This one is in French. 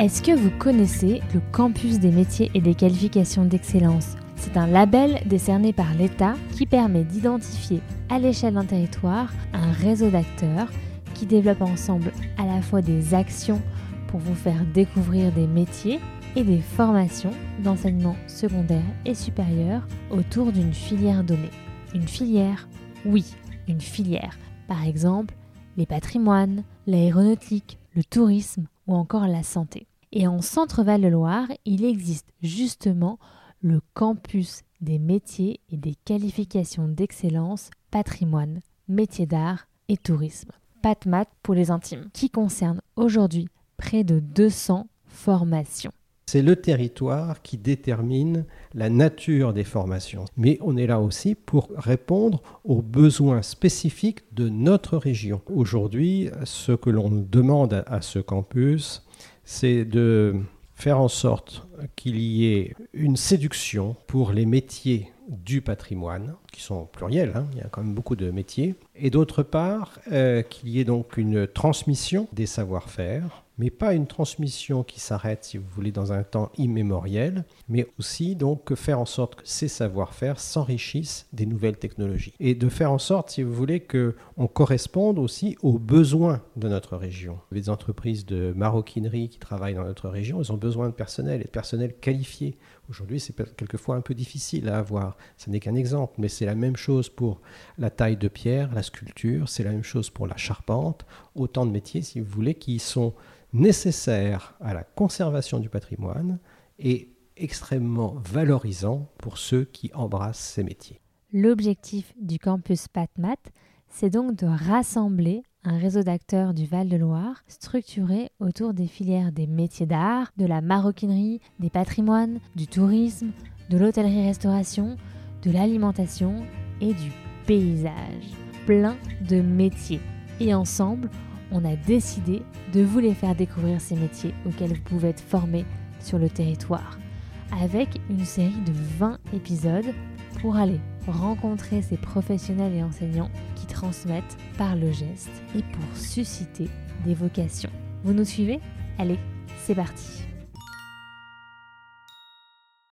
Est-ce que vous connaissez le Campus des métiers et des qualifications d'excellence? C'est un label décerné par l'État qui permet d'identifier à l'échelle d'un territoire un réseau d'acteurs qui développent ensemble à la fois des actions pour vous faire découvrir des métiers et des formations d'enseignement secondaire et supérieur autour d'une filière donnée. Une filière? Oui, une filière. Par exemple, les patrimoines, l'aéronautique, le tourisme ou encore la santé. Et en Centre-Val de Loire, il existe justement le campus des métiers et des qualifications d'excellence patrimoine, métiers d'art et tourisme. PatMat pour les intimes, qui concerne aujourd'hui près de 200 formations. C'est le territoire qui détermine la nature des formations. Mais on est là aussi pour répondre aux besoins spécifiques de notre région. Aujourd'hui, ce que l'on demande à ce campus, c'est de faire en sorte qu'il y ait une séduction pour les métiers du patrimoine, qui sont pluriels, hein, il y a quand même beaucoup de métiers, et d'autre part, euh, qu'il y ait donc une transmission des savoir-faire, mais pas une transmission qui s'arrête, si vous voulez, dans un temps immémoriel, mais aussi donc faire en sorte que ces savoir-faire s'enrichissent des nouvelles technologies. Et de faire en sorte, si vous voulez, qu'on corresponde aussi aux besoins de notre région. Les entreprises de maroquinerie qui travaillent dans notre région, elles ont besoin de personnel et de personnel qualifié. Aujourd'hui, c'est quelquefois un peu difficile à avoir. Ce n'est qu'un exemple, mais c'est la même chose pour la taille de pierre, la sculpture, c'est la même chose pour la charpente. Autant de métiers, si vous voulez, qui sont nécessaires à la conservation du patrimoine et extrêmement valorisants pour ceux qui embrassent ces métiers. L'objectif du campus PatMat, c'est donc de rassembler un réseau d'acteurs du Val-de-Loire structuré autour des filières des métiers d'art, de la maroquinerie, des patrimoines, du tourisme, de l'hôtellerie-restauration, de l'alimentation et du paysage. Plein de métiers. Et ensemble, on a décidé de vous les faire découvrir ces métiers auxquels vous pouvez être formés sur le territoire. Avec une série de 20 épisodes pour aller rencontrer ces professionnels et enseignants qui transmettent par le geste et pour susciter des vocations. Vous nous suivez? Allez, c'est parti